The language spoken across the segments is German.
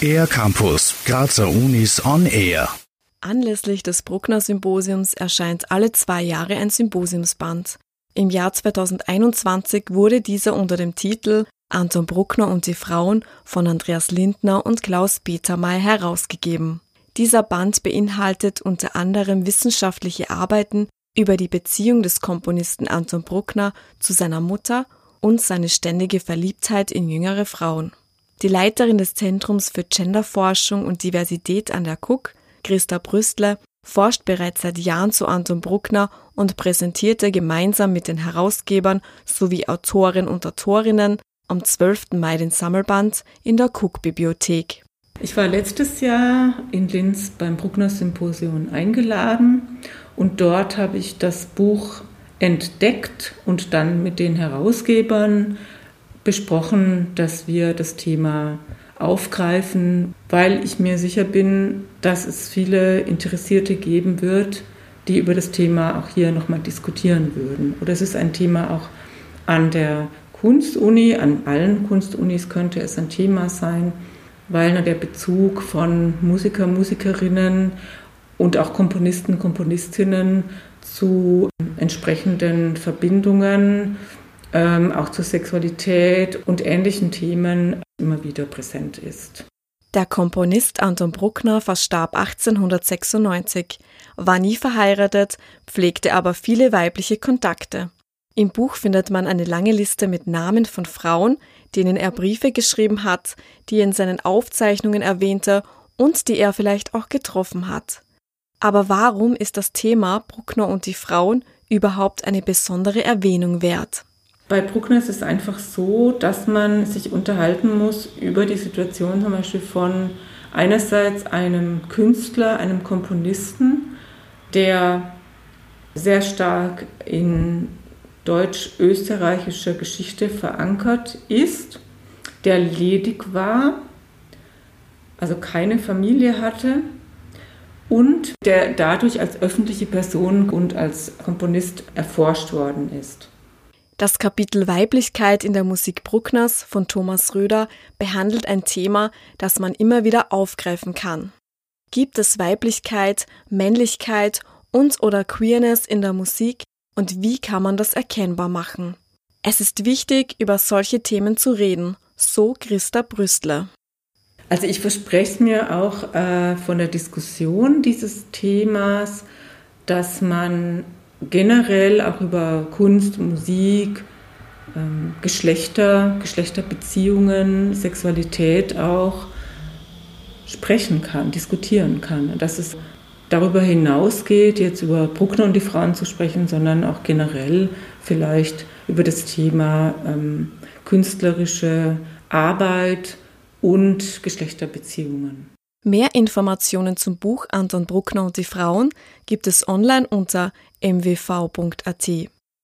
Air Campus, Grazer Unis on Air. Anlässlich des Bruckner Symposiums erscheint alle zwei Jahre ein Symposiumsband. Im Jahr 2021 wurde dieser unter dem Titel Anton Bruckner und die Frauen von Andreas Lindner und Klaus Petermay herausgegeben. Dieser Band beinhaltet unter anderem wissenschaftliche Arbeiten über die Beziehung des Komponisten Anton Bruckner zu seiner Mutter und seine ständige Verliebtheit in jüngere Frauen. Die Leiterin des Zentrums für Genderforschung und Diversität an der KUK, Christa Brüstler, forscht bereits seit Jahren zu Anton Bruckner und präsentierte gemeinsam mit den Herausgebern sowie Autoren und Autorinnen am 12. Mai den Sammelband in der Cook-Bibliothek. Ich war letztes Jahr in Linz beim Bruckner Symposium eingeladen und dort habe ich das Buch entdeckt und dann mit den Herausgebern besprochen, dass wir das Thema aufgreifen, weil ich mir sicher bin, dass es viele Interessierte geben wird, die über das Thema auch hier nochmal diskutieren würden. Oder es ist ein Thema auch an der Kunstuni, an allen Kunstunis könnte es ein Thema sein, weil der Bezug von Musiker, Musikerinnen und auch Komponisten, Komponistinnen zu entsprechenden Verbindungen, ähm, auch zur Sexualität und ähnlichen Themen immer wieder präsent ist. Der Komponist Anton Bruckner verstarb 1896, war nie verheiratet, pflegte aber viele weibliche Kontakte. Im Buch findet man eine lange Liste mit Namen von Frauen, denen er Briefe geschrieben hat, die er in seinen Aufzeichnungen erwähnte und die er vielleicht auch getroffen hat. Aber warum ist das Thema Bruckner und die Frauen überhaupt eine besondere Erwähnung wert? Bei Bruckner ist es einfach so, dass man sich unterhalten muss über die Situation zum Beispiel von einerseits einem Künstler, einem Komponisten, der sehr stark in deutsch-österreichischer Geschichte verankert ist, der ledig war, also keine Familie hatte und der dadurch als öffentliche Person und als Komponist erforscht worden ist. Das Kapitel Weiblichkeit in der Musik Bruckners von Thomas Röder behandelt ein Thema, das man immer wieder aufgreifen kann. Gibt es Weiblichkeit, Männlichkeit und oder Queerness in der Musik, und wie kann man das erkennbar machen? Es ist wichtig, über solche Themen zu reden, so Christa Brüstler. Also ich verspreche mir auch äh, von der Diskussion dieses Themas, dass man generell auch über Kunst, Musik, ähm, Geschlechter, Geschlechterbeziehungen, Sexualität auch sprechen kann, diskutieren kann. Dass es darüber hinausgeht, jetzt über Bruckner und die Frauen zu sprechen, sondern auch generell vielleicht über das Thema ähm, künstlerische Arbeit und Geschlechterbeziehungen. Mehr Informationen zum Buch Anton Bruckner und die Frauen gibt es online unter mwv.at.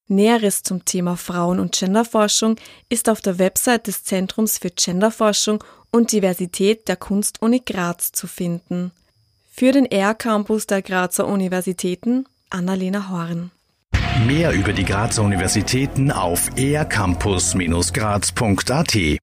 Näheres zum Thema Frauen- und Genderforschung ist auf der Website des Zentrums für Genderforschung und Diversität der Kunstuni Graz zu finden. Für den R-Campus der Grazer Universitäten Annalena Horn. Mehr über die Grazer Universitäten auf ercampus-graz.at